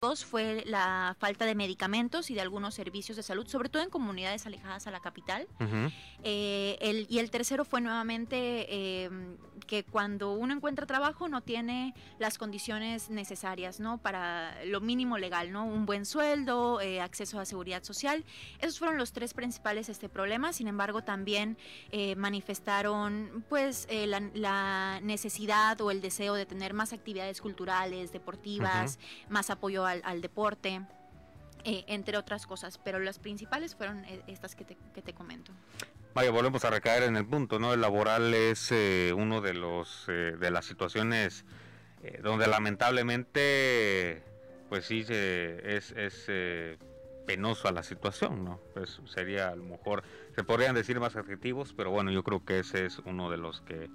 Dos fue la falta de medicamentos y de algunos servicios de salud, sobre todo en comunidades alejadas a la capital. Eh, el, y el tercero fue nuevamente em, que cuando uno encuentra trabajo no tiene las condiciones necesarias, ¿no? Para lo mínimo legal, ¿no? Un buen sueldo, eh, acceso a seguridad social. Esos fueron los tres principales este, problemas. Sin embargo, también eh, manifestaron, pues, la, la, necesidad o el deseo de tener más actividades culturales, deportivas, más apoyo al, deporte. Eh, entre otras cosas, pero las principales fueron eh, estas que te, que te, comento. Vaya, volvemos a recaer en el punto, ¿no? El laboral es eh, uno de los de las situaciones donde lamentablemente, pues sí, es, es penoso a la situación, ¿no? Pues sería a lo mejor, se podrían decir más adjetivos, pero bueno, yo creo que ese es uno de los que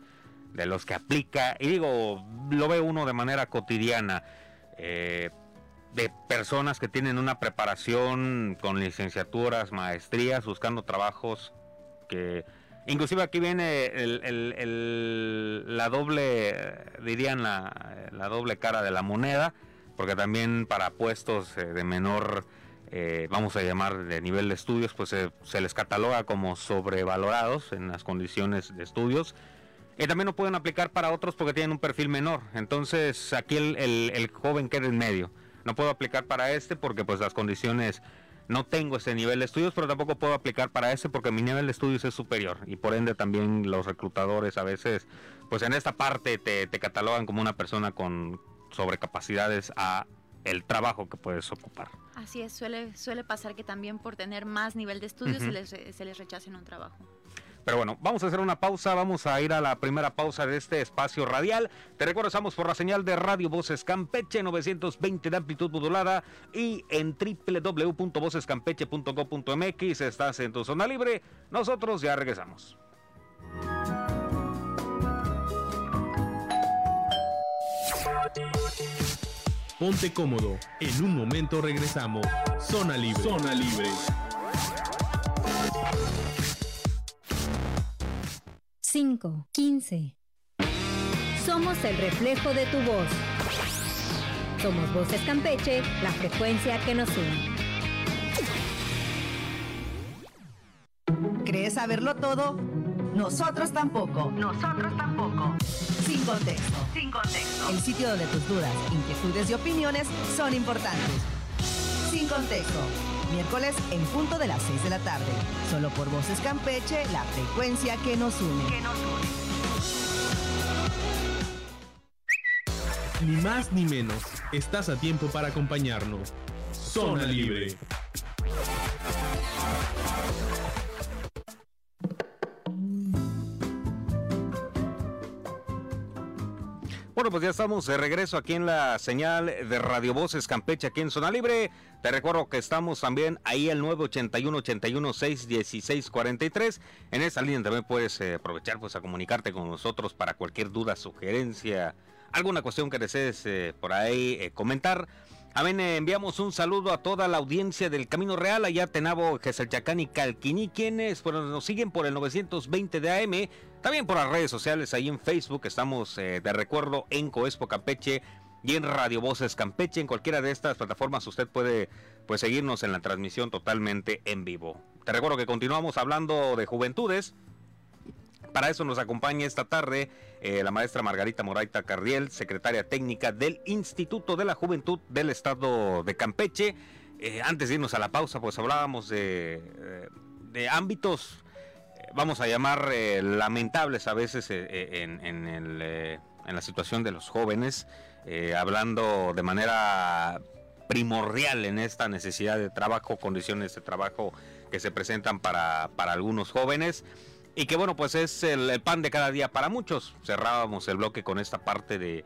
de los que aplica, y digo, lo ve uno de manera cotidiana. De personas que tienen una preparación con licenciaturas, maestrías, buscando trabajos que inclusive aquí viene la doble, dirían la, doble cara de la moneda, porque también para puestos eh, de menor, eh, vamos a llamar de nivel de estudios, pues se les cataloga como sobrevalorados en las condiciones de estudios. Y también no pueden aplicar para otros porque tienen un perfil menor. Entonces aquí el, el joven queda en medio no puedo aplicar para este porque pues las condiciones no tengo ese nivel de estudios, pero tampoco puedo aplicar para ese porque mi nivel de estudios es superior y por ende también los reclutadores a veces, pues en esta parte te, catalogan como una persona con sobrecapacidades a el trabajo que puedes ocupar. Así es, suele, suele pasar que también por tener más nivel de estudios se, les, se les rechacen un trabajo. Pero bueno, vamos a hacer una pausa, vamos a ir a la primera pausa de este espacio radial. Te recuerdo, estamos por la señal de Radio Voces Campeche 920 de amplitud modulada y en www.vocescampeche.com.mx estás en tu zona libre. Nosotros ya regresamos. Ponte cómodo, en un momento regresamos. Zona libre. Zona libre. 5, 15. Somos el reflejo de tu voz. Somos Voces Campeche, la frecuencia que nos une. ¿Crees saberlo todo? Nosotros tampoco. Nosotros tampoco. Sin contexto. Sin contexto. El sitio donde tus dudas, inquietudes y opiniones son importantes. Sin contexto miércoles en punto de las 6 de la tarde. Solo por Voces Campeche, la frecuencia que nos une. Que nos une. Ni más ni menos, estás a tiempo para acompañarnos. Zona Libre. Bueno, pues ya estamos de regreso aquí en la señal de Radio Voces Campeche, aquí en Zona Libre. Te recuerdo que estamos también ahí el 981 81 6 43. En esa línea también puedes eh, aprovechar pues a comunicarte con nosotros para cualquier duda, sugerencia, alguna cuestión que desees eh, por ahí eh, comentar. Amén, enviamos un saludo a toda la audiencia del Camino Real, allá Tenabo, Geselchacán y Calquiní, quienes nos siguen por el 920 de AM, también por las redes sociales, ahí en Facebook, estamos de recuerdo en Coespo Campeche, y en Radio Voces Campeche. En cualquiera de estas plataformas usted puede pues, seguirnos en la transmisión totalmente en vivo. Te recuerdo que continuamos hablando de juventudes. Para eso nos acompaña esta tarde eh, la maestra Margarita Moraita Carriel, secretaria técnica del Instituto de la Juventud del Estado de Campeche. Eh, antes de irnos a la pausa, pues hablábamos de, eh, ámbitos, vamos a llamar lamentables a veces en, la situación de los jóvenes. Hablando de manera primordial en esta necesidad de trabajo, condiciones de trabajo que se presentan para algunos jóvenes y que bueno, pues es el, pan de cada día para muchos. Cerrábamos el bloque con esta parte de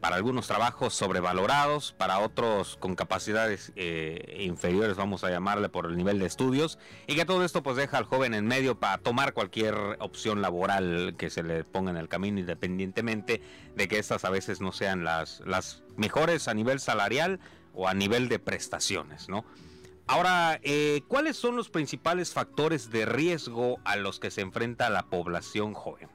para algunos trabajos sobrevalorados, para otros con capacidades eh, inferiores, vamos a llamarle por el nivel de estudios, y que todo esto pues deja al joven en medio para tomar cualquier opción laboral que se le ponga en el camino, independientemente de que estas a veces no sean las, las mejores a nivel salarial o a nivel de prestaciones, ¿no? Ahora, eh, ¿cuáles son los principales factores de riesgo a los que se enfrenta la población joven?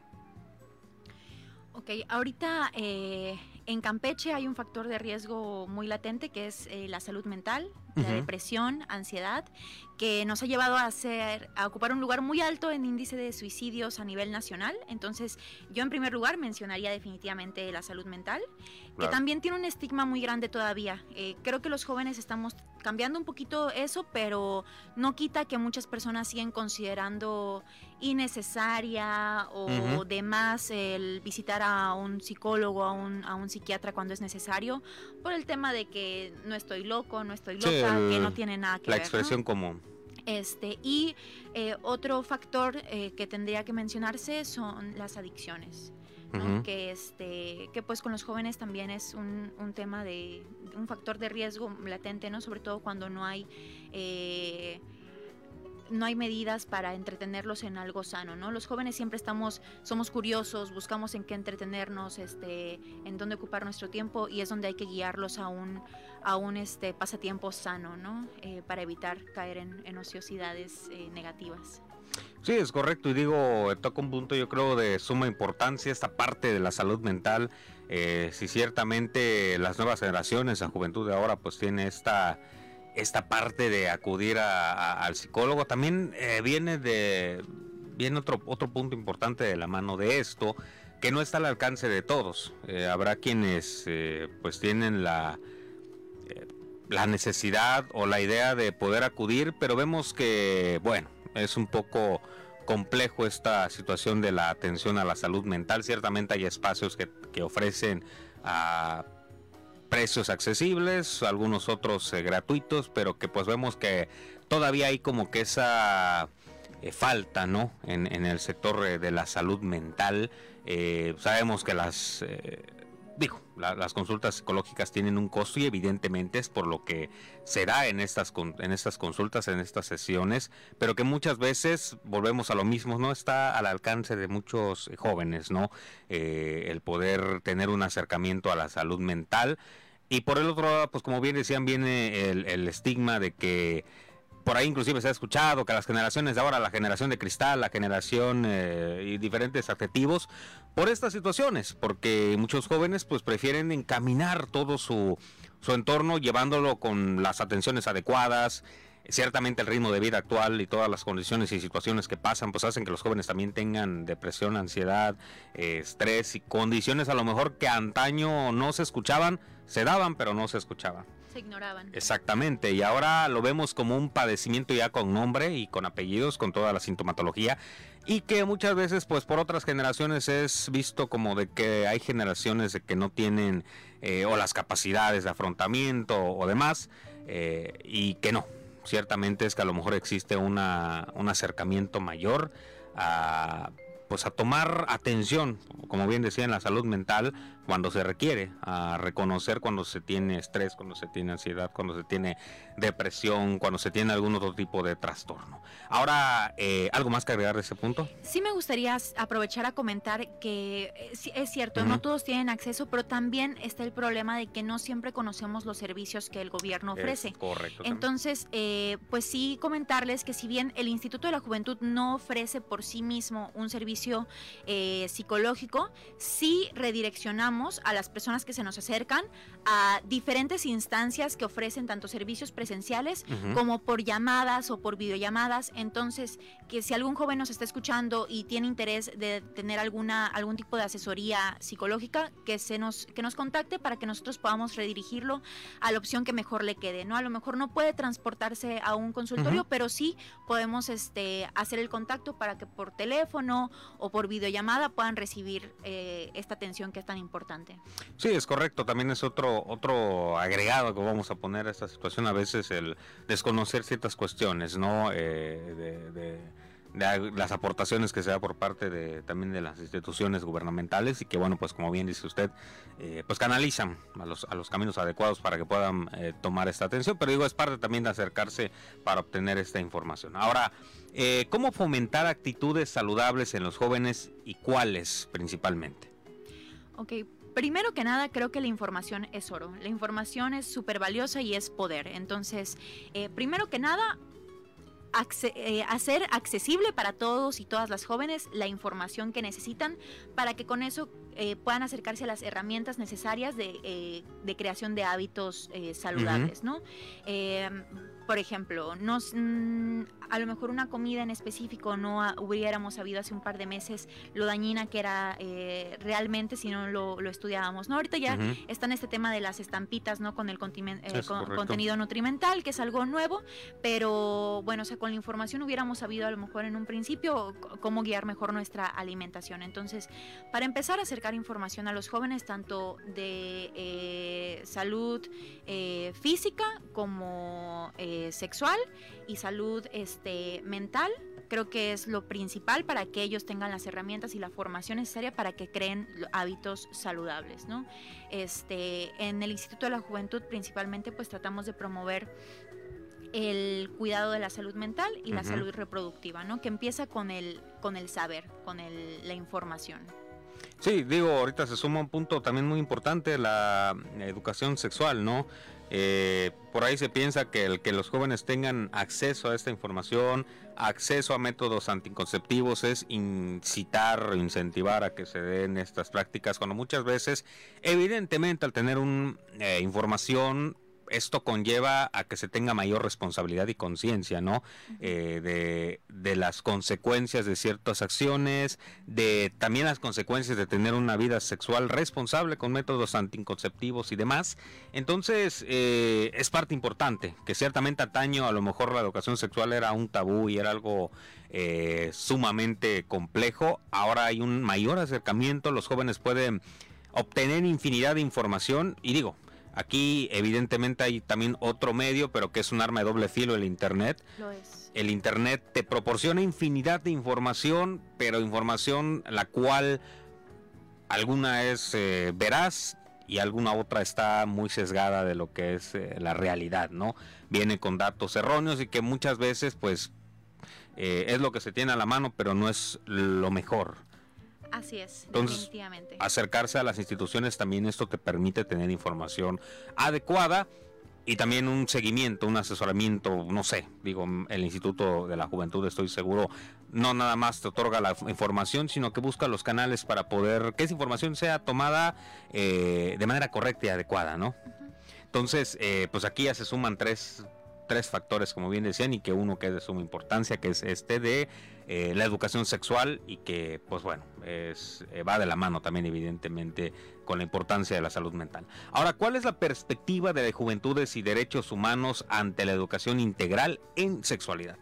Ok, ahorita eh, En Campeche hay un factor de riesgo muy latente que es eh, la salud mental, la depresión, ansiedad, que nos ha llevado a, hacer, a ocupar un lugar muy alto en índice de suicidios a nivel nacional. Entonces, yo en primer lugar mencionaría definitivamente la salud mental, que también tiene un estigma muy grande todavía. Eh, creo que los jóvenes estamos cambiando un poquito eso, pero no quita que muchas personas siguen considerando innecesaria o de más el visitar a un psicólogo, a un, a un psiquiatra cuando es necesario, por el tema de que no estoy loco, no estoy loca, que no tiene nada que la ver. La expresión común. Este, y eh, otro factor eh, que tendría que mencionarse son las adicciones. que este que pues con los jóvenes también es un, un, tema de un factor de riesgo latente no sobre todo cuando no hay eh, no hay medidas para entretenerlos en algo sano, ¿no? Los jóvenes siempre estamos, somos curiosos, buscamos en qué entretenernos, este, en dónde ocupar nuestro tiempo y es donde hay que guiarlos a un, a un este, pasatiempo sano, ¿no? Eh, para evitar caer en, ociosidades eh, negativas. Sí, es correcto y digo, toca un punto yo creo de suma importancia esta parte de la salud mental. Eh, si ciertamente las nuevas generaciones, la juventud de ahora pues tiene esta esta parte de acudir al psicólogo también eh, viene de viene otro otro punto importante de la mano de esto que no está al alcance de todos habrá quienes pues tienen la la necesidad o la idea de poder acudir pero vemos que bueno es un poco complejo esta situación de la atención a la salud mental ciertamente hay espacios que, que ofrecen a precios accesibles, algunos otros eh, gratuitos, pero que pues vemos que todavía hay como que esa eh, falta, ¿no? En, el sector eh, de la salud mental. sabemos que las digo, las consultas psicológicas tienen un costo y evidentemente es por lo que se da en estas, en estas consultas, en estas sesiones, pero que muchas veces volvemos a lo mismo, no está al alcance de muchos jóvenes, ¿no? Eh, el poder tener un acercamiento a la salud mental. Y por el otro lado, pues como bien decían, viene el estigma de que por ahí inclusive se ha escuchado que las generaciones de ahora, la generación de cristal, la generación eh, y diferentes adjetivos, por estas situaciones, porque muchos jóvenes pues prefieren encaminar todo su, su entorno llevándolo con las atenciones adecuadas, ciertamente el ritmo de vida actual y todas las condiciones y situaciones que pasan, pues hacen que los jóvenes también tengan depresión, ansiedad, estrés y condiciones a lo mejor que antaño no se escuchaban, se daban, pero no se escuchaban se ignoraban. Exactamente, y ahora lo vemos como un padecimiento ya con nombre y con apellidos, con toda la sintomatología, y que muchas veces pues por otras generaciones es visto como de que hay generaciones de que no tienen eh, o las capacidades de afrontamiento o demás, eh, y que no, ciertamente es que a lo mejor existe una, un acercamiento mayor a pues a tomar atención, como bien decía, en la salud mental cuando se requiere, a reconocer cuando se tiene estrés, cuando se tiene ansiedad, cuando se tiene depresión, cuando se tiene algún otro tipo de trastorno. Ahora, eh, ¿algo más que agregar de ese punto? Sí me gustaría aprovechar a comentar que eh, es cierto, no todos tienen acceso, pero también está el problema de que no siempre conocemos los servicios que el gobierno ofrece. correcto. Entonces, eh, pues sí comentarles que si bien el Instituto de la Juventud no ofrece por sí mismo un servicio psicológico, sí redireccionamos a las personas que se nos acercan a diferentes instancias que ofrecen tanto servicios presenciales como por llamadas o por videollamadas. Entonces, que si algún joven nos está escuchando y tiene interés de tener alguna algún tipo de asesoría psicológica, que se nos que nos contacte para que nosotros podamos redirigirlo a la opción que mejor le quede, ¿no? A lo mejor no puede transportarse a un consultorio, pero sí podemos este hacer el contacto para que por teléfono o por videollamada puedan recibir eh, esta atención que es tan importante. Sí, es correcto. También es otro otro agregado que vamos a poner a esta situación a veces el desconocer ciertas cuestiones, ¿no? Eh, de, las aportaciones que se da por parte de también de las instituciones gubernamentales y que bueno pues como bien dice usted eh, pues canalizan a los, a los caminos adecuados para que puedan eh, tomar esta atención pero digo es parte también de acercarse para obtener esta información ahora cómo fomentar actitudes saludables en los jóvenes y cuáles principalmente Ok, Primero que nada, creo que la información es oro. La información es súper valiosa y es poder. Entonces, eh, primero que nada, eh, hacer accesible para todos y todas las jóvenes la información que necesitan para que con eso eh, puedan acercarse a las herramientas necesarias de, eh, de creación de hábitos eh, saludables, ¿no? Por ejemplo, nos, mm, a lo mejor una comida en específico no hubiéramos sabido hace un par de meses lo dañina que era eh, realmente si no lo, estudiábamos. ¿no? Ahorita ya está en este tema de las estampitas ¿no? con el eh, contenido nutrimental, que es algo nuevo, pero bueno, o sea, con la información hubiéramos sabido a lo mejor en un principio cómo guiar mejor nuestra alimentación. Entonces, para empezar a acercar información a los jóvenes, tanto de eh, salud física como sexual y salud este, mental. Creo que es lo principal para que ellos tengan las herramientas y la formación necesaria para que creen hábitos saludables, ¿no? Este, en el Instituto de la Juventud principalmente pues tratamos de promover el cuidado de la salud mental y la salud reproductiva, ¿no? Que empieza con el, con el saber, con el, la información. Sí, digo, ahorita se suma un punto también muy importante, la educación sexual, ¿no? Eh, por ahí se piensa que el que los jóvenes tengan acceso a esta información, acceso a métodos anticonceptivos es incitar incentivar a que se den estas prácticas, cuando muchas veces, evidentemente, al tener una eh, información esto conlleva a que se tenga mayor responsabilidad y conciencia, ¿no? Eh, de, de, las consecuencias de ciertas acciones, de también las consecuencias de tener una vida sexual responsable con métodos anticonceptivos y demás. Entonces, eh, es parte importante, que ciertamente ataño a lo mejor la educación sexual era un tabú y era algo eh, sumamente complejo. Ahora hay un mayor acercamiento, los jóvenes pueden obtener infinidad de información y digo, Aquí evidentemente hay también otro medio, pero que es un arma de doble filo, el Internet. Lo es. El Internet te proporciona infinidad de información, pero información la cual alguna es eh, veraz y alguna otra está muy sesgada de lo que es eh, la realidad, ¿no? Viene con datos erróneos y que muchas veces pues eh, es lo que se tiene a la mano, pero no es lo mejor. Así es, definitivamente. Acercarse a las instituciones también esto te permite tener información adecuada y también un seguimiento, un asesoramiento, no sé, digo, el Instituto de la Juventud estoy seguro, no nada más te otorga la información, sino que busca los canales para poder que esa información sea tomada eh, de manera correcta y adecuada, ¿no? Entonces, eh, pues aquí ya se suman tres, tres factores, como bien decían, y que uno que es de suma importancia, que es este de eh, la educación sexual y que, pues bueno, es, eh, va de la mano también evidentemente con la importancia de la salud mental. Ahora, ¿cuál es la perspectiva de juventudes y derechos humanos ante la educación integral en sexualidad?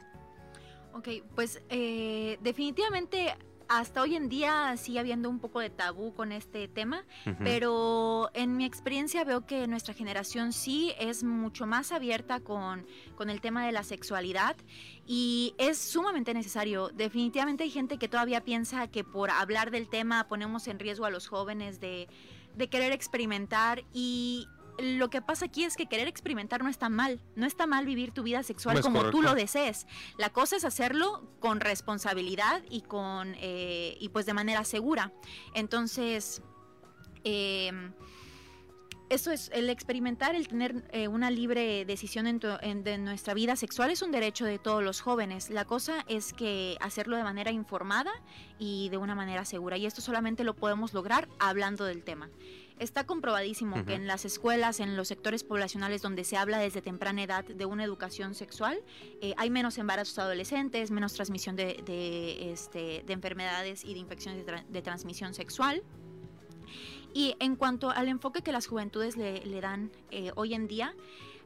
Ok, pues eh, definitivamente hasta hoy en día sigue habiendo un poco de tabú con este tema, pero en mi experiencia veo que nuestra generación sí es mucho más abierta con, con el tema de la sexualidad y es sumamente necesario. Definitivamente hay gente que todavía piensa que por hablar del tema ponemos en riesgo a los jóvenes de, de querer experimentar y lo que pasa aquí es que querer experimentar no está mal. No está mal vivir tu vida sexual como tú lo desees. La cosa es hacerlo con responsabilidad y con eh, y pues de manera segura. Entonces, eh, eso es, el experimentar, el tener eh, una libre decisión en, de nuestra vida sexual es un derecho de todos los jóvenes. La cosa es que hacerlo de manera informada y de una manera segura. Y esto solamente lo podemos lograr hablando del tema. Está comprobadísimo que en las escuelas, en los sectores poblacionales donde se habla desde temprana edad de una educación sexual, eh, hay menos embarazos adolescentes, menos transmisión de, este, de enfermedades y de infecciones de, transmisión sexual. Y en cuanto al enfoque que las juventudes le, dan eh, hoy en día,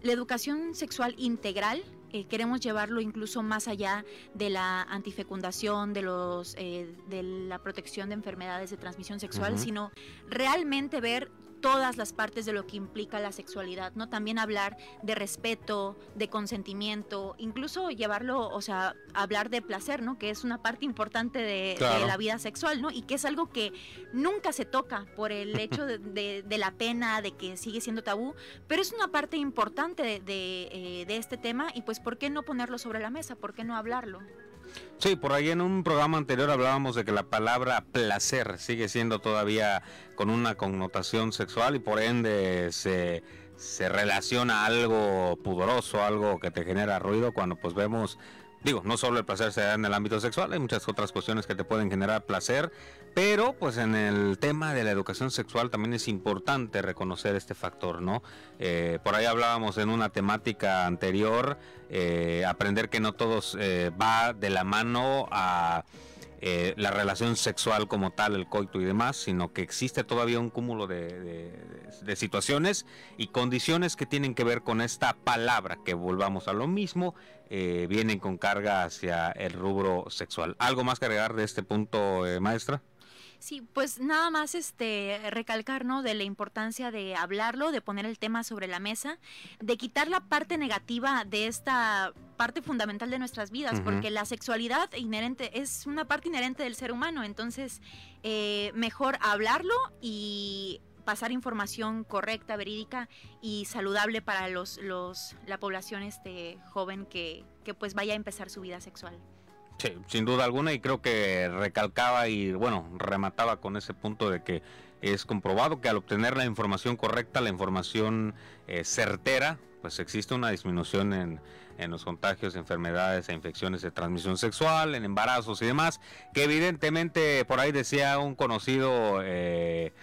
la educación sexual integral eh, queremos llevarlo incluso más allá de la antifecundación, de, los, eh, de la protección de enfermedades de transmisión sexual, sino realmente ver todas las partes de lo que implica la sexualidad, ¿no? También hablar de respeto, de consentimiento, incluso llevarlo, o sea, hablar de placer, ¿no? Que es una parte importante de, la vida sexual, ¿no? Y que es algo que nunca se toca por el hecho de, la pena, de que sigue siendo tabú, pero es una parte importante de, eh, de este tema y pues, ¿por qué no ponerlo sobre la mesa? ¿Por qué no hablarlo? Sí, por ahí en un programa anterior hablábamos de que la palabra placer sigue siendo todavía con una connotación sexual y por ende se, se relaciona algo pudoroso, algo que te genera ruido cuando pues vemos Digo, no solo el placer se da en el ámbito sexual, hay muchas otras cuestiones que te pueden generar placer, pero pues en el tema de la educación sexual también es importante reconocer este factor, ¿no? Eh, por ahí hablábamos en una temática anterior, eh, aprender que no todos eh, va de la mano a eh, la relación sexual como tal, el coito y demás, sino que existe todavía un cúmulo de, situaciones y condiciones que tienen que ver con esta palabra, que volvamos a lo mismo, eh, vienen con carga hacia el rubro sexual. ¿Algo más que agregar de este punto, eh, maestra? Sí, pues nada más este recalcar, ¿no? De la importancia de hablarlo, de poner el tema sobre la mesa, de quitar la parte negativa de esta parte fundamental de nuestras vidas, porque la sexualidad inherente es una parte inherente del ser humano, entonces eh, mejor hablarlo y pasar información correcta, verídica y saludable para los, los la población este joven que, que pues vaya a empezar su vida sexual. Sí, sin duda alguna y creo que recalcaba y bueno, remataba con ese punto de que es comprobado que al obtener la información correcta, la información eh, certera, pues existe una disminución en, en, los contagios, enfermedades e infecciones de transmisión sexual, en embarazos y demás, que evidentemente por ahí decía un conocido eh,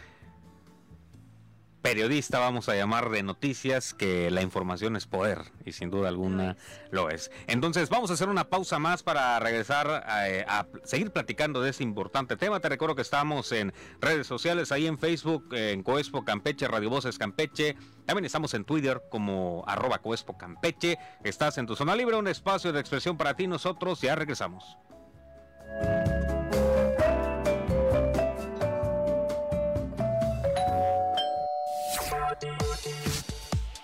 periodista, vamos a llamar de noticias, que la información es poder y sin duda alguna lo es. Entonces vamos a hacer una pausa más para regresar eh, a, seguir platicando de ese importante tema. Te recuerdo que estamos en redes sociales, ahí en Facebook, en Coespo Campeche, Radio Voces Campeche. También estamos en Twitter como arroba Coespo Campeche. Estás en tu zona libre, un espacio de expresión para ti. Nosotros ya regresamos.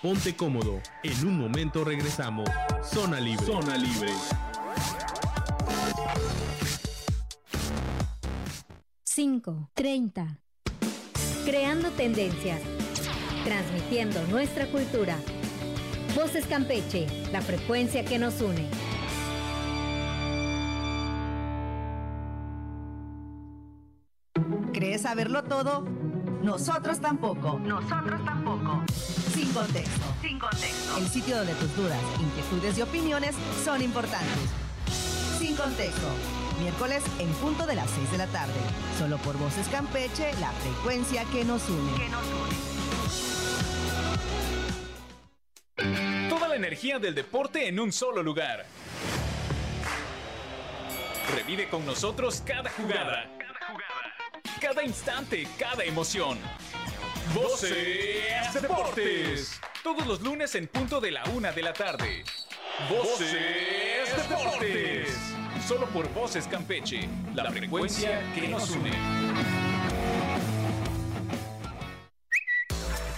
Ponte cómodo. En un momento regresamos. Zona Libre. Zona Libre. Cinco, treinta. Creando tendencias. Transmitiendo nuestra cultura. Voces Campeche, la frecuencia que nos une. ¿Crees saberlo todo? Nosotros tampoco. Nosotros tampoco. Sin contexto. Sin contexto. El sitio donde tus dudas, inquietudes y opiniones son importantes. Sin contexto. Miércoles en punto de las 6 de la tarde. Solo por Voces Campeche, la frecuencia que nos une. Que nos une. Toda la energía del deporte en un solo lugar. Revive con nosotros cada jugada cada instante, cada emoción. Voces Deportes. Todos los lunes en punto de la una de la tarde. Voces Deportes. Solo por Voces Campeche, la frecuencia que nos une.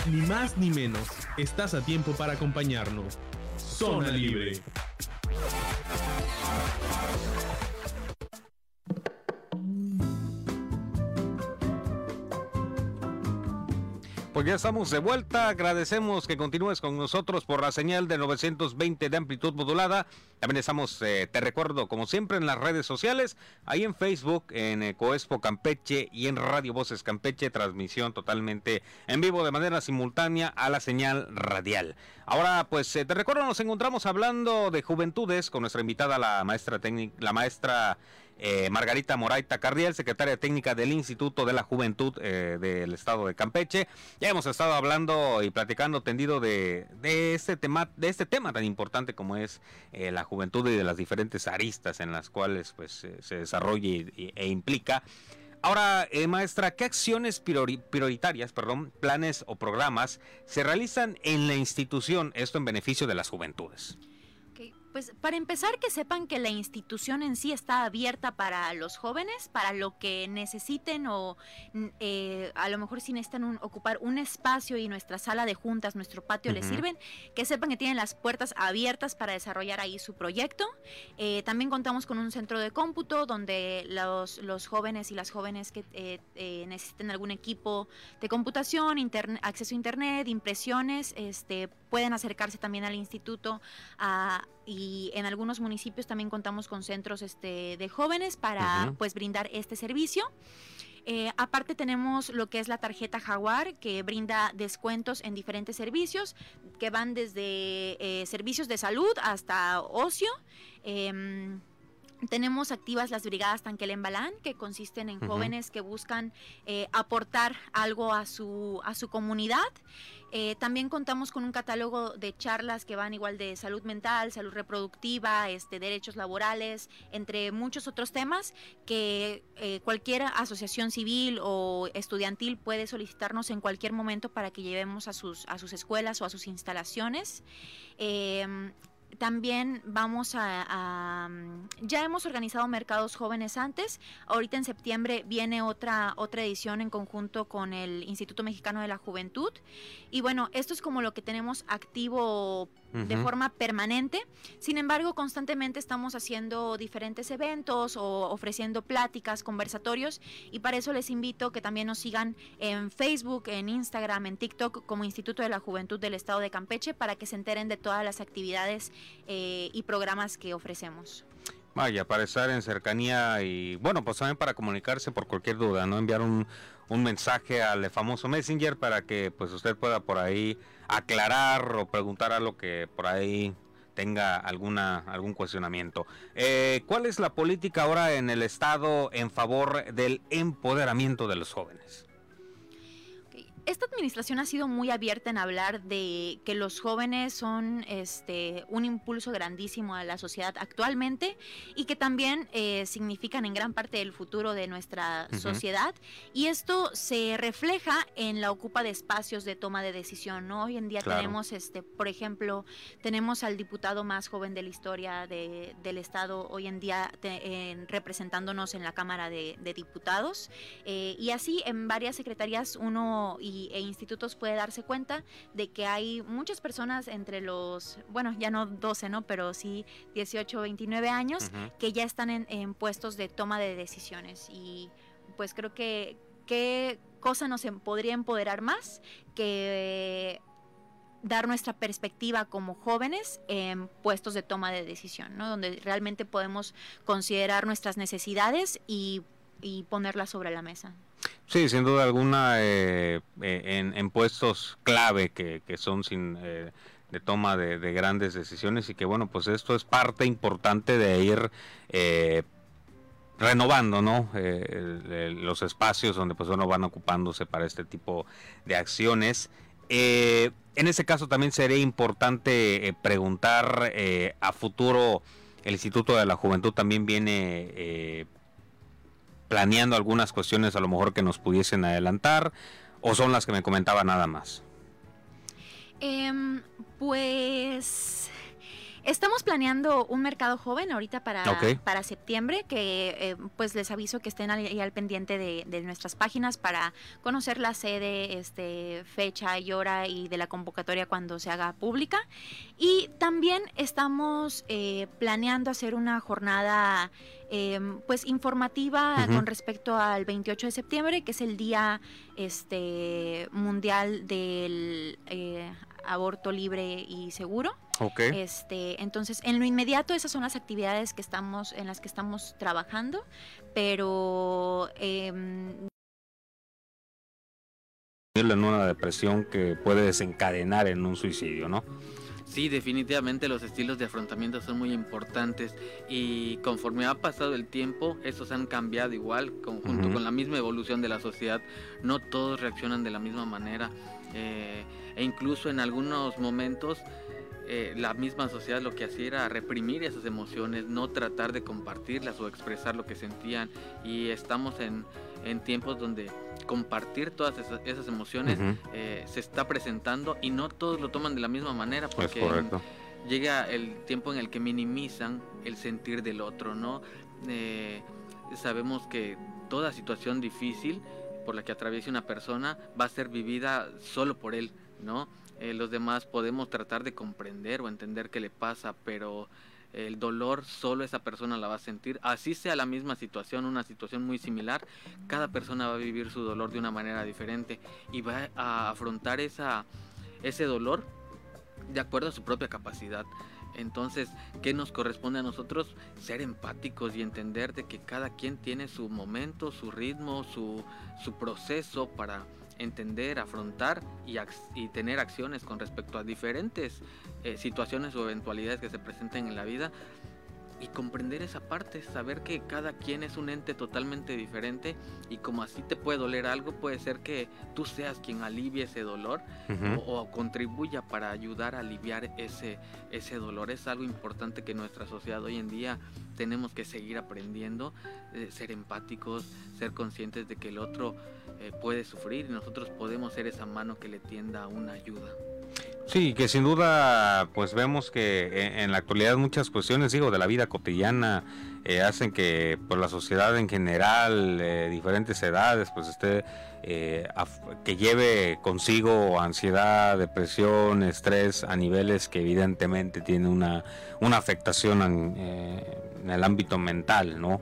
Ni más ni menos, estás a tiempo para acompañarnos. Zona Libre. Ya estamos de vuelta. Agradecemos que continúes con nosotros por la señal de 920 de amplitud modulada. También estamos, eh, te recuerdo, como siempre, en las redes sociales, ahí en Facebook, en Ecoespo Campeche y en Radio Voces Campeche, transmisión totalmente en vivo de manera simultánea a la señal radial. Ahora, pues eh, te recuerdo, nos encontramos hablando de juventudes con nuestra invitada, la maestra técnica, la maestra eh, Margarita Moraita Cardiel, secretaria técnica del Instituto de la Juventud eh, del Estado de Campeche. Ya hemos estado hablando y platicando tendido de, este, tema, de este tema tan importante como es eh, la juventud y de las diferentes aristas en las cuales pues, se desarrolla e implica. Ahora, maestra, ¿qué acciones prioritarias, perdón, planes o programas se realizan en la institución, esto en beneficio de las juventudes? Pues para empezar que sepan que la institución en sí está abierta para los jóvenes, para lo que necesiten o eh, a lo mejor si necesitan ocupar un espacio y nuestra sala de juntas, nuestro patio les sirven, que sepan que tienen las puertas abiertas para desarrollar ahí su proyecto. Eh, también contamos con un centro de cómputo donde los, los jóvenes y las jóvenes que eh, necesiten algún equipo de computación, acceso a internet, impresiones, este, pueden acercarse también al instituto y en algunos municipios también contamos con centros este, de jóvenes para pues brindar este servicio. Eh, aparte tenemos lo que es la tarjeta Jaguar, que brinda descuentos en diferentes servicios, que van desde eh, servicios de salud hasta ocio. Em, tenemos activas las brigadas Tanquel Balán, que consisten en jóvenes que buscan eh, aportar algo a su, a su comunidad. Eh, también contamos con un catálogo de charlas que van igual de salud mental, salud reproductiva, este, derechos laborales, entre muchos otros temas que eh, cualquier asociación civil o estudiantil puede solicitarnos en cualquier momento para que llevemos a sus, a sus escuelas o a sus instalaciones. También vamos a, ya hemos organizado mercados jóvenes antes. Ahorita en septiembre viene otra otra edición en conjunto con el Instituto Mexicano de la Juventud. Y bueno, esto es como lo que tenemos activo de forma permanente. Sin embargo, constantemente estamos haciendo diferentes eventos o ofreciendo pláticas, conversatorios y para eso les invito que también nos sigan en Facebook, en Instagram, en TikTok como Instituto de la Juventud del Estado de Campeche para que se enteren de todas las actividades eh, y programas que ofrecemos. Vaya, para estar en cercanía y bueno, pues también para comunicarse por cualquier duda, ¿no? Enviar un, un mensaje al famoso Messenger para que pues usted pueda por ahí aclarar o preguntar a lo que por ahí tenga alguna algún cuestionamiento. Eh, ¿Cuál es la política ahora en el Estado en favor del empoderamiento de los jóvenes? Esta administración ha sido muy abierta en hablar de que los jóvenes son este, un impulso grandísimo a la sociedad actualmente y que también eh, significan en gran parte el futuro de nuestra sociedad. Y esto se refleja en la ocupa de espacios de toma de decisión. ¿no? Hoy en día tenemos, este, por ejemplo, tenemos al diputado más joven de la historia del Estado hoy en día representándonos en la Cámara de, Diputados. Eh, y así en varias secretarías uno y e institutos puede darse cuenta de que hay muchas personas entre los, bueno, ya no 12, ¿no? Pero sí 18, 29 años que ya están en, puestos de toma de decisiones. Y pues creo que qué cosa nos em, podría empoderar más que dar nuestra perspectiva como jóvenes en puestos de toma de decisión, ¿no? Donde realmente podemos considerar nuestras necesidades y, y ponerlas sobre la mesa. Sí, sin duda alguna, eh, eh, en, puestos clave que, son sin eh, de toma de, grandes decisiones y que bueno, pues esto es parte importante de ir renovando, ¿no? los espacios donde pues uno van ocupándose para este tipo de acciones. en ese caso también sería importante preguntar a futuro, el Instituto de la Juventud también viene planeando algunas cuestiones a lo mejor que nos pudiesen adelantar o son las que me comentaba nada más? Em, pues Estamos planeando un mercado joven ahorita para, para septiembre, que eh, pues les aviso que estén ahí al pendiente de, nuestras páginas para conocer la sede, este, fecha y hora y de la convocatoria cuando se haga pública. Y también estamos eh, planeando hacer una jornada em, pues informativa con respecto al 28 de septiembre, que es el día este mundial del eh, aborto libre y seguro. Este, entonces, en lo inmediato esas son las actividades que estamos, en las que estamos trabajando, pero eh, en una depresión que puede desencadenar en un suicidio, ¿no? Sí, definitivamente los estilos de afrontamiento son muy importantes y conforme ha pasado el tiempo, estos han cambiado igual, junto con la misma evolución de la sociedad, no todos reaccionan de la misma manera eh, e incluso en algunos momentos eh, la misma sociedad lo que hacía era reprimir esas emociones, no tratar de compartirlas o expresar lo que sentían. Y estamos en, en tiempos donde compartir todas esas, emociones eh, se está presentando y no todos lo toman de la misma manera porque llega el tiempo en el que minimizan el sentir del otro, ¿no? Eh, sabemos que toda situación difícil por la que atraviese una persona va a ser vivida solo por él, ¿no? Eh, los demás podemos tratar de comprender o entender qué le pasa, pero el dolor solo esa persona la va a sentir. Así sea la misma situación, una situación muy similar, cada persona va a vivir su dolor de una manera diferente y va a afrontar esa, ese dolor de acuerdo a su propia capacidad. Entonces, ¿qué nos corresponde a nosotros? Ser empáticos y entender de que cada quien tiene su momento, su ritmo, su, su proceso para entender, afrontar y, y, tener acciones con respecto a diferentes eh, situaciones o eventualidades que se presenten en la vida y comprender esa parte, saber que cada quien es un ente totalmente diferente y como así te puede doler algo, puede ser que tú seas quien alivie ese dolor o, contribuya para ayudar a aliviar ese, ese dolor. Es algo importante que nuestra sociedad hoy en día tenemos que seguir aprendiendo, eh, ser empáticos, ser conscientes de que el otro eh, puede sufrir y nosotros podemos ser esa mano que le tienda una ayuda. Sí, que sin duda, pues vemos que en, la actualidad muchas cuestiones, digo, de la vida cotidiana eh, hacen que pues la sociedad en general, eh, diferentes edades, pues esté, eh, que lleve consigo ansiedad, depresión, estrés a niveles que evidentemente tienen una, una afectación en, en el ámbito mental, ¿no?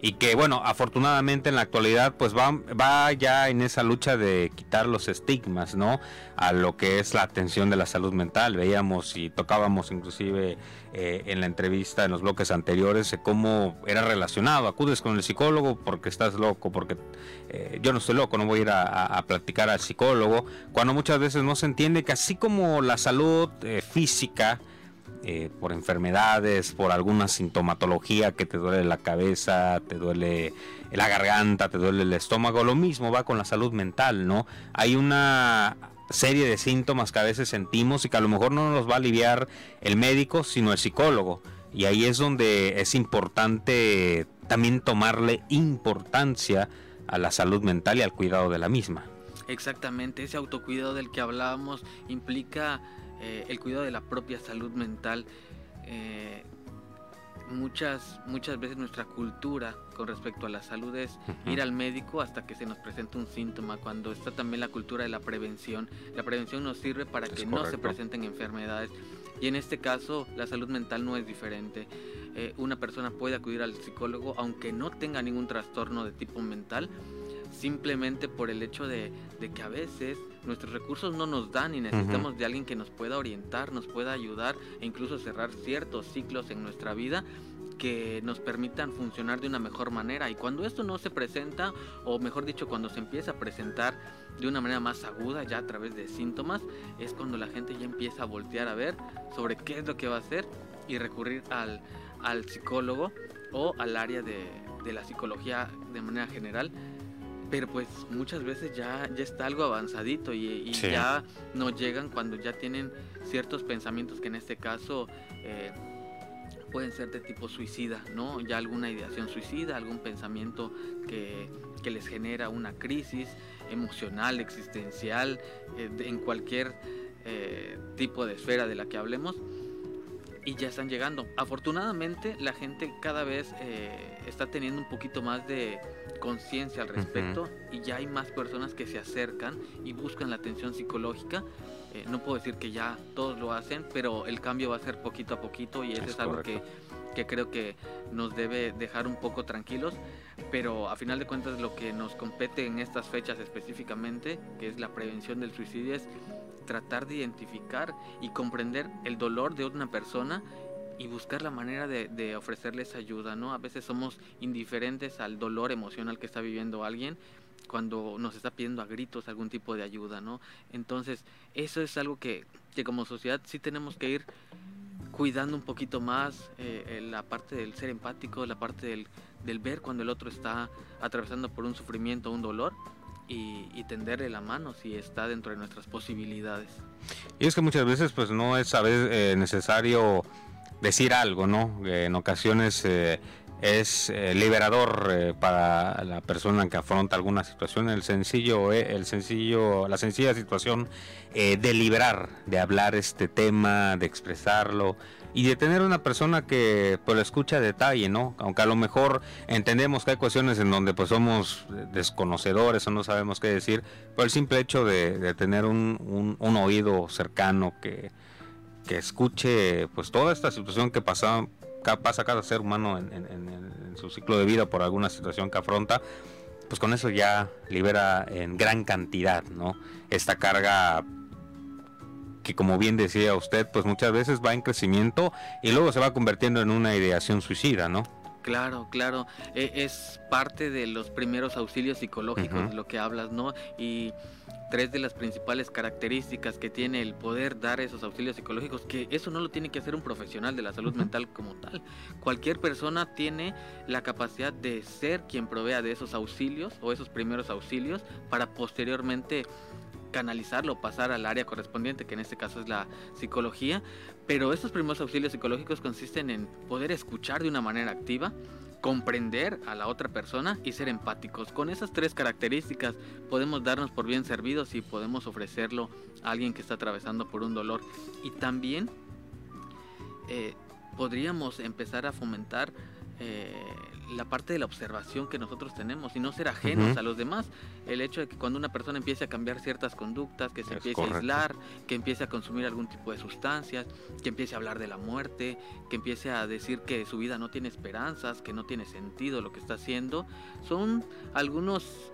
Y que bueno, afortunadamente en la actualidad pues va, va ya en esa lucha de quitar los estigmas, ¿no? A lo que es la atención de la salud mental. Veíamos y tocábamos inclusive eh, en la entrevista en los bloques anteriores cómo era relacionado. Acudes con el psicólogo porque estás loco, porque eh, yo no estoy loco, no voy a ir a, platicar al psicólogo, cuando muchas veces no se entiende que así como la salud eh, física, eh, por enfermedades, por alguna sintomatología que te duele la cabeza, te duele la garganta, te duele el estómago, lo mismo va con la salud mental, ¿no? Hay una serie de síntomas que a veces sentimos y que a lo mejor no nos va a aliviar el médico, sino el psicólogo. Y ahí es donde es importante también tomarle importancia a la salud mental y al cuidado de la misma. Exactamente, ese autocuidado del que hablábamos implica eh, el cuidado de la propia salud mental. Eh, muchas, muchas veces nuestra cultura con respecto a la salud es ir al médico hasta que se nos presente un síntoma, cuando está también la cultura de la prevención. La prevención nos sirve para que no se presenten enfermedades. Y en este caso, la salud mental no es diferente. Eh, una persona puede acudir al psicólogo aunque no tenga ningún trastorno de tipo mental, simplemente por el hecho de, que a veces nuestros recursos no nos dan y necesitamos de alguien que nos pueda orientar, nos pueda ayudar e incluso cerrar ciertos ciclos en nuestra vida que nos permitan funcionar de una mejor manera. Y cuando esto no se presenta, o mejor dicho, cuando se empieza a presentar de una manera más aguda, ya a través de síntomas, es cuando la gente ya empieza a voltear a ver sobre qué es lo que va a hacer y recurrir al, psicólogo o al área de, de la psicología de manera general pero pues muchas veces ya, ya está algo avanzadito y, ya nos llegan cuando ya tienen ciertos pensamientos que en este caso eh, pueden ser de tipo suicida, ¿no? Ya alguna ideación suicida, algún pensamiento que, les genera una crisis emocional, existencial, eh, en cualquier eh, tipo de esfera de la que hablemos y ya están llegando. Afortunadamente la gente cada vez está teniendo un poquito más de conciencia al respecto y ya hay más personas que se acercan y buscan la atención psicológica. Eh, no puedo decir que ya todos lo hacen, pero el cambio va a ser poquito a poquito y eso es, algo que, que, creo que nos debe dejar un poco tranquilos. Pero a final de cuentas lo que nos compete en estas fechas específicamente, que es la prevención del suicidio, es tratar de identificar y comprender el dolor de una persona y buscar la manera de, ofrecerles ayuda, ¿no? A veces somos indiferentes al dolor emocional que está viviendo alguien cuando nos está pidiendo a gritos algún tipo de ayuda, ¿no? Entonces, eso es algo que, que como sociedad sí tenemos que ir cuidando un poquito más eh, la parte del ser empático, la parte del, del, ver cuando el otro está atravesando por un sufrimiento, un dolor, y, y, tenderle la mano si está dentro de nuestras posibilidades. Y es que muchas veces pues no es a veces, eh, necesario decir algo, ¿no? En ocasiones eh, es eh, liberador eh, para la persona que afronta alguna situación el sencillo, el sencillo, la sencilla situación de liberar, de hablar este tema, de expresarlo y de tener una persona que pues lo escucha a detalle, ¿no? Aunque a lo mejor entendemos que hay cuestiones en donde pues somos desconocedores o no sabemos qué decir, por el simple hecho de, tener un oído cercano que que escuche pues toda esta situación que pasa, pasa cada ser humano en, su ciclo de vida por alguna situación que afronta, pues con eso ya libera en gran cantidad, ¿no? Esta carga que como bien decía usted, pues muchas veces va en crecimiento y luego se va convirtiendo en una ideación suicida, ¿no? Claro, claro. E, es parte de los primeros auxilios psicológicos lo que hablas, ¿no? Y tres de las principales características que tiene el poder dar esos auxilios psicológicos, que eso no lo tiene que hacer un profesional de la salud mental como tal. Cualquier persona tiene la capacidad de ser quien provea de esos auxilios o esos primeros auxilios para posteriormente canalizarlo, pasar al área correspondiente, que en este caso es la psicología. Pero estos primeros auxilios psicológicos consisten en poder escuchar de una manera activa, comprender a la otra persona y ser empáticos. Con esas tres características podemos darnos por bien servidos y podemos ofrecerlo a alguien que está atravesando por un dolor. Y también eh, podríamos empezar a fomentar eh, la parte de la observación que nosotros tenemos y no ser ajenos a los demás. El hecho de que cuando una persona empiece a cambiar ciertas conductas, que se empiece a aislar, que empiece a consumir algún tipo de sustancias, que empiece a hablar de la muerte, que empiece a decir que su vida no tiene esperanzas, que no tiene sentido lo que está haciendo, son algunos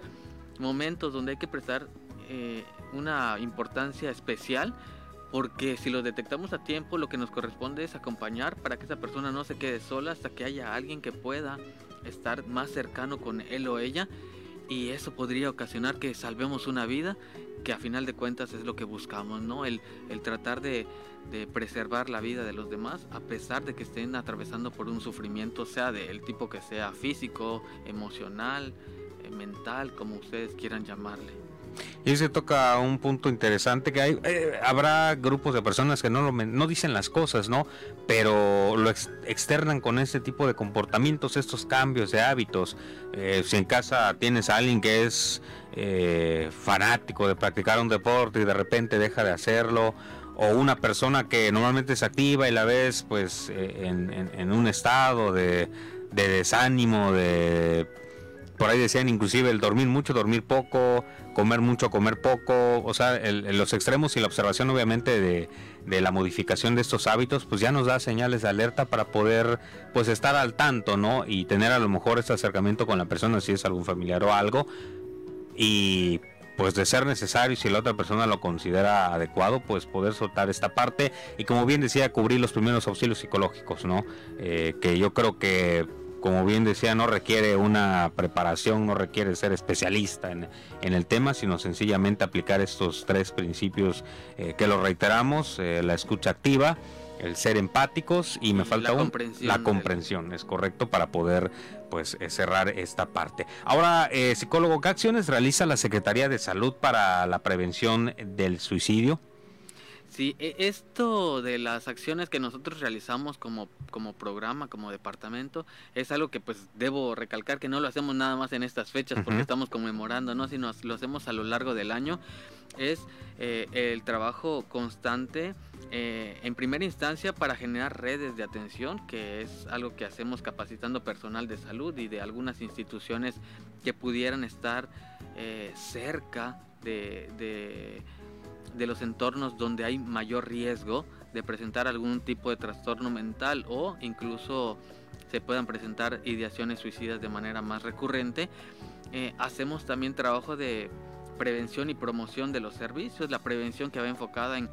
momentos donde hay que prestar eh, una importancia especial porque si lo detectamos a tiempo, lo que nos corresponde es acompañar para que esa persona no se quede sola hasta que haya alguien que pueda estar más cercano con él o ella. Y eso podría ocasionar que salvemos una vida, que a final de cuentas es lo que buscamos, ¿no? El, el tratar de, de preservar la vida de los demás, a pesar de que estén atravesando por un sufrimiento, sea del tipo que sea físico, emocional, eh, mental, como ustedes quieran llamarle. Y se toca un punto interesante que hay, eh, habrá grupos de personas que no, lo, no dicen las cosas, ¿no? Pero lo externan con este tipo de comportamientos, estos cambios de hábitos. Eh, si en casa tienes a alguien que es eh, fanático de practicar un deporte y de repente deja de hacerlo, o una persona que normalmente es activa y la ves pues en, un estado de, de desánimo, de por ahí decían inclusive el dormir mucho, dormir poco, comer mucho, comer poco, o sea, los extremos y la observación obviamente de, la modificación de estos hábitos, pues ya nos da señales de alerta para poder pues estar al tanto, ¿no? Y tener a lo mejor este acercamiento con la persona si es algún familiar o algo y pues de ser necesario, si la otra persona lo considera adecuado, pues poder soltar esta parte y como bien decía, cubrir los primeros auxilios psicológicos, ¿no? Eh, que yo creo que como bien decía, no requiere una preparación, no requiere ser especialista en, el tema, sino sencillamente aplicar estos tres principios eh, que lo reiteramos, eh, la escucha activa, el ser empáticos y me falta la la comprensión, es correcto, para poder pues eh, cerrar esta parte. Ahora, psicólogo, ¿qué acciones realiza la Secretaría de Salud para la prevención del suicidio? Sí, e, esto de las acciones que nosotros realizamos como, como programa, como departamento, es algo que pues debo recalcar que no lo hacemos nada más en estas fechas porque estamos conmemorando, ¿no? sino lo hacemos a lo largo del año. Es eh, el trabajo constante eh, en primera instancia para generar redes de atención, que es algo que hacemos capacitando personal de salud y de algunas instituciones que pudieran estar eh, cerca de de los entornos donde hay mayor riesgo de presentar algún tipo de trastorno mental o incluso se puedan presentar ideaciones suicidas de manera más recurrente. Eh, hacemos también trabajo de prevención y promoción de los servicios, la prevención que va enfocada en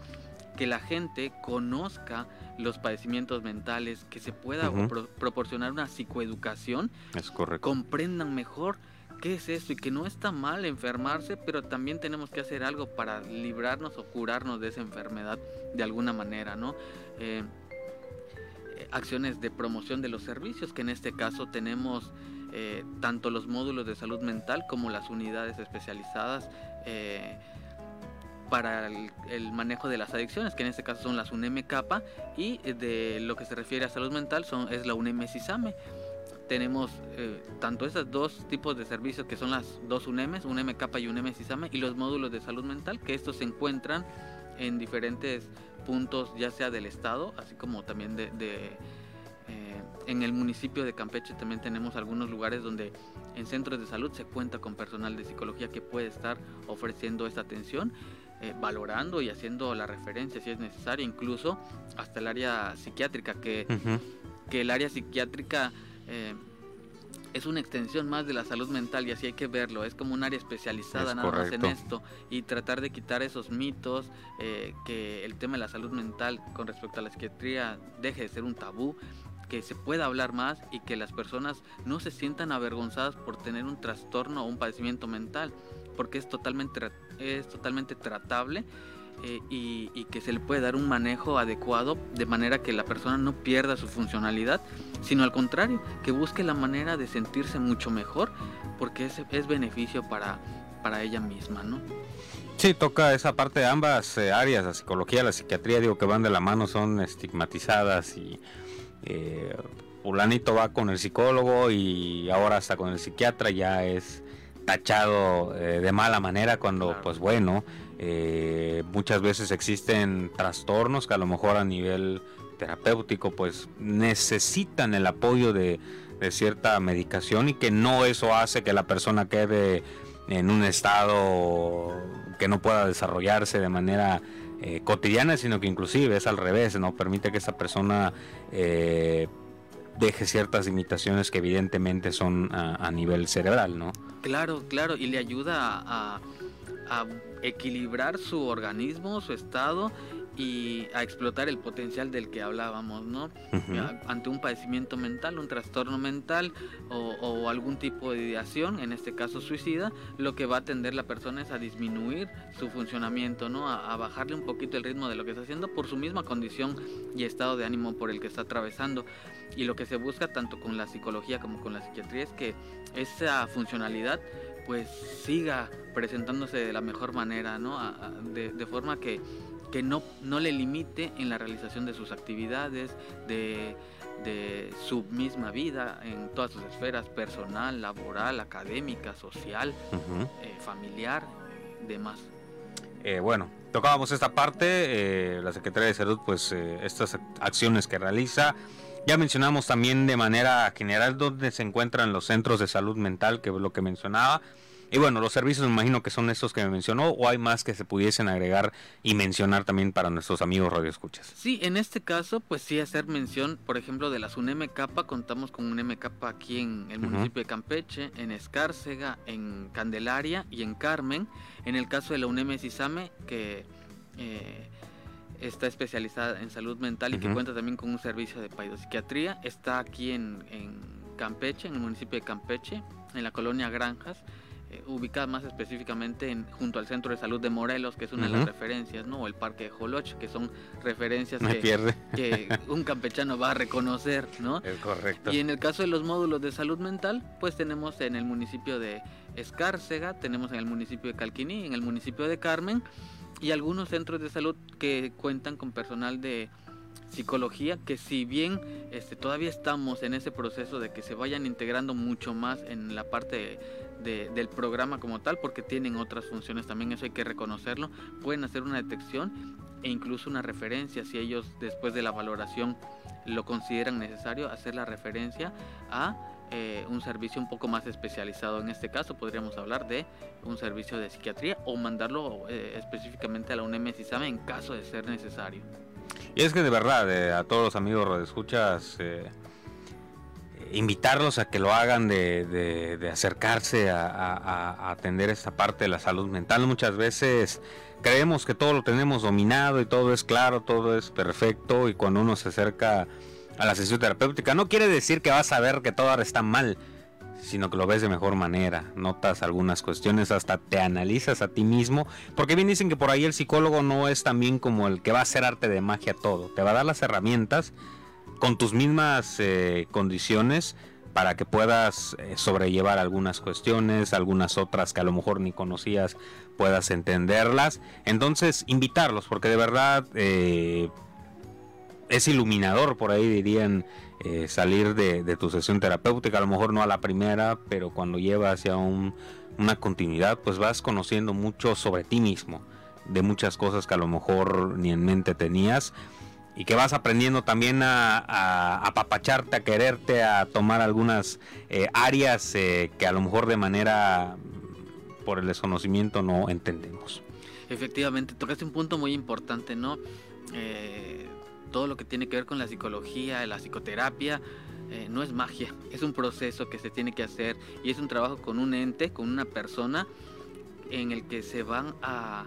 que la gente conozca los padecimientos mentales, que se pueda proporcionar una psicoeducación, es correcto. comprendan mejor qué es eso y que no está mal enfermarse, pero también tenemos que hacer algo para librarnos o curarnos de esa enfermedad de alguna manera, ¿no? Eh, acciones de promoción de los servicios, que en este caso tenemos eh, tanto los módulos de salud mental como las unidades especializadas eh, para el, manejo de las adicciones, que en este caso son las UNEM Capa, y de lo que se refiere a salud mental son, es la UNEM SISAME tenemos eh, tanto esos dos tipos de servicios que son las dos UNEMES, UNEM Capa y UNEM SISAME, y los módulos de salud mental, que estos se encuentran en diferentes puntos, ya sea del estado, así como también de, eh, en el municipio de Campeche también tenemos algunos lugares donde en centros de salud se cuenta con personal de psicología que puede estar ofreciendo esta atención. Eh, valorando y haciendo la referencia si es necesaria, incluso hasta el área psiquiátrica, que, que el área psiquiátrica eh, es una extensión más de la salud mental y así hay que verlo. Es como un área especializada nada más en esto y tratar de quitar esos mitos, eh, que el tema de la salud mental con respecto a la psiquiatría deje de ser un tabú que se pueda hablar más y que las personas no se sientan avergonzadas por tener un trastorno o un padecimiento mental, porque es totalmente, es totalmente tratable eh, y, que se le puede dar un manejo adecuado de manera que la persona no pierda su funcionalidad, sino al contrario, que busque la manera de sentirse mucho mejor, porque es, es beneficio para, para ella misma, ¿no? Sí, toca esa parte de ambas eh, áreas, la psicología, la psiquiatría, digo que van de la mano, son estigmatizadas y eh, va con el psicólogo y ahora hasta con el psiquiatra ya es tachado eh, de mala manera cuando pues bueno eh, muchas veces existen trastornos que a lo mejor a nivel terapéutico pues necesitan el apoyo de, cierta medicación y que no eso hace que la persona quede en un estado que no pueda desarrollarse de manera eh, cotidiana, sino que inclusive es al revés, no permite que esa persona deje ciertas limitaciones que evidentemente son a, nivel cerebral, ¿no? Claro, claro, y le ayuda a, equilibrar su organismo, su estado y a explotar el potencial del que hablábamos, ¿no? Ante un padecimiento mental, un trastorno mental o, algún tipo de ideación, en este caso suicida, lo que va a tender la persona es a disminuir su funcionamiento, ¿no? A, a, bajarle un poquito el ritmo de lo que está haciendo por su misma condición y estado de ánimo por el que está atravesando. Y lo que se busca tanto con la psicología como con la psiquiatría es que esa funcionalidad pues siga presentándose de la mejor manera, ¿no? de, forma que, que no, no le limite en la realización de sus actividades, de, su misma vida en todas sus esferas, personal, laboral, académica, social, eh, familiar, demás. Eh, bueno, tocábamos esta parte, eh, la Secretaría de Salud, pues estas acciones que realiza, ya mencionamos también de manera general dónde se encuentran los centros de salud mental, que es lo que mencionaba. Y bueno, los servicios me imagino que son estos que me mencionó o hay más que se pudiesen agregar y mencionar también para nuestros amigos radioescuchas. Sí, en este caso, pues sí hacer mención, por ejemplo, de las UNMK, contamos con un MK aquí en el municipio de Campeche, en Escárcega, en Candelaria y en Carmen. En el caso de la UNEM Isame, que eh, está especializada en salud mental y que cuenta también con un servicio de paidopsiquiatría. Está aquí en, Campeche, en el municipio de Campeche, en la colonia Granjas, eh, ubicada más específicamente en, junto al Centro de Salud de Morelos, que es una de las referencias, ¿no? O el Parque de Joloch, que son referencias que, que, un campechano va a reconocer, ¿no? Es correcto. Y en el caso de los módulos de salud mental, pues tenemos en el municipio de Escárcega, tenemos en el municipio de Calquiní, en el municipio de Carmen, y algunos centros de salud que cuentan con personal de psicología que si bien este, todavía estamos en ese proceso de que se vayan integrando mucho más en la parte del programa como tal porque tienen otras funciones también eso hay que reconocerlo pueden hacer una detección e incluso una referencia si ellos después de la valoración lo consideran necesario hacer la referencia a eh, un servicio un poco más especializado. En este caso podríamos hablar de un servicio de psiquiatría o mandarlo eh, específicamente a la UNEM SISAME en caso de ser necesario. Y es que de verdad, eh, a todos los amigos escuchas invitarlos a que lo hagan de, acercarse a, atender esta parte de la salud mental. Muchas veces creemos que todo lo tenemos dominado y todo es claro, todo es perfecto y cuando uno se acerca a la sesión terapéutica. No quiere decir que vas a ver que todo ahora está mal, sino que lo ves de mejor manera, notas algunas cuestiones, hasta te analizas a ti mismo, porque bien dicen que por ahí el psicólogo no es también como el que va a hacer arte de magia todo, te va a dar las herramientas con tus mismas eh, condiciones para que puedas eh, sobrellevar algunas cuestiones, algunas otras que a lo mejor ni conocías, puedas entenderlas. Entonces, invitarlos, porque de verdad eh, es iluminador, por ahí dirían, eh, salir de, tu sesión terapéutica, a lo mejor no a la primera, pero cuando llevas ya una continuidad, pues vas conociendo mucho sobre ti mismo, de muchas cosas que a lo mejor ni en mente tenías y que vas aprendiendo también a, apapacharte, a quererte, a tomar algunas eh, áreas eh, que a lo mejor de manera por el desconocimiento no entendemos. Efectivamente, tocaste un punto muy importante, ¿no? Todo lo que tiene que ver con la psicología, la psicoterapia, eh, no es magia, es un proceso que se tiene que hacer y es un trabajo con un ente, con una persona en el que se van a,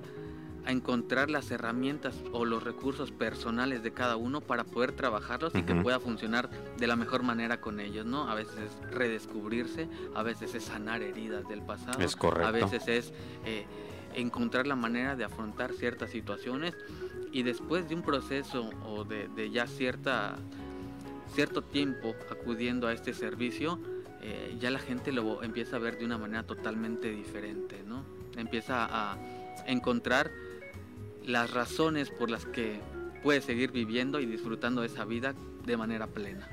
encontrar las herramientas o los recursos personales de cada uno para poder trabajarlos y que pueda funcionar de la mejor manera con ellos, ¿no? A veces es redescubrirse, a veces es sanar heridas del pasado, es correcto. a veces es eh, encontrar la manera de afrontar ciertas situaciones y después de un proceso o de, ya cierta cierto tiempo acudiendo a este servicio, eh, ya la gente lo empieza a ver de una manera totalmente diferente, ¿no? Empieza a encontrar las razones por las que puede seguir viviendo y disfrutando de esa vida de manera plena.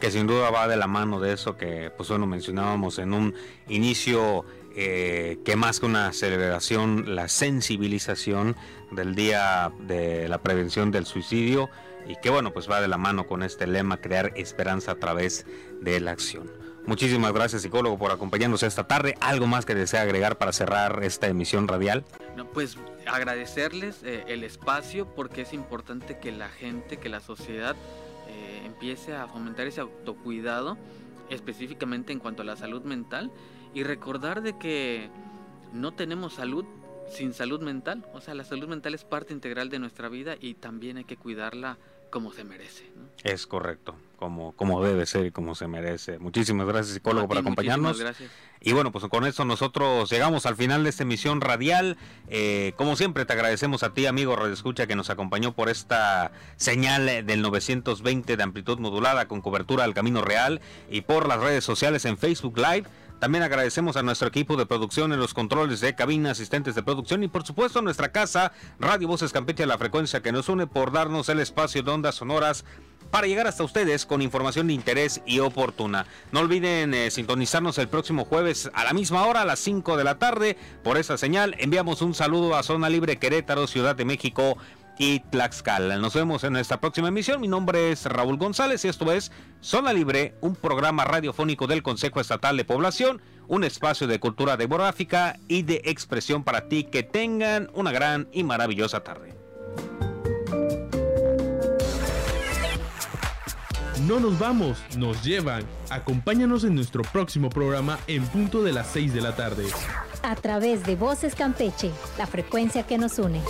Que sin duda va de la mano de eso que pues bueno mencionábamos en un inicio eh, que más que una celebración, la sensibilización del Día de la Prevención del Suicidio y que bueno, pues va de la mano con este lema, crear esperanza a través de la acción. Muchísimas gracias psicólogo por acompañarnos esta tarde. ¿Algo más que desea agregar para cerrar esta emisión radial? No, pues agradecerles eh, el espacio porque es importante que la gente, que la sociedad eh, empiece a fomentar ese autocuidado específicamente en cuanto a la salud mental y recordar de que no tenemos salud sin salud mental. O sea, la salud mental es parte integral de nuestra vida y también hay que cuidarla como se merece. Es correcto, como, como debe ser y como se merece. Muchísimas gracias, psicólogo, por acompañarnos. Gracias. Y bueno, pues con esto nosotros llegamos al final de esta emisión radial. Eh, como siempre, te agradecemos a ti, amigo Radio Escucha, que nos acompañó por esta señal del 920 de amplitud modulada con cobertura al Camino Real y por las redes sociales en Facebook Live también agradecemos a nuestro equipo de producción en los controles de cabina, asistentes de producción y por supuesto a nuestra casa, Radio Voces Campeche, la frecuencia que nos une por darnos el espacio de ondas sonoras para llegar hasta ustedes con información de interés y oportuna. No olviden eh, sintonizarnos el próximo jueves a la misma hora, a las 5 de la tarde. Por esa señal enviamos un saludo a Zona Libre Querétaro, Ciudad de México y Tlaxcala. Nos vemos en nuestra próxima emisión. Mi nombre es Raúl González y esto es Zona Libre, un programa radiofónico del Consejo Estatal de Población, un espacio de cultura demográfica y de expresión para ti. Que tengan una gran y maravillosa tarde. No nos vamos, nos llevan. Acompáñanos en nuestro próximo programa en punto de las 6 de la tarde. A través de Voces Campeche, la frecuencia que nos une.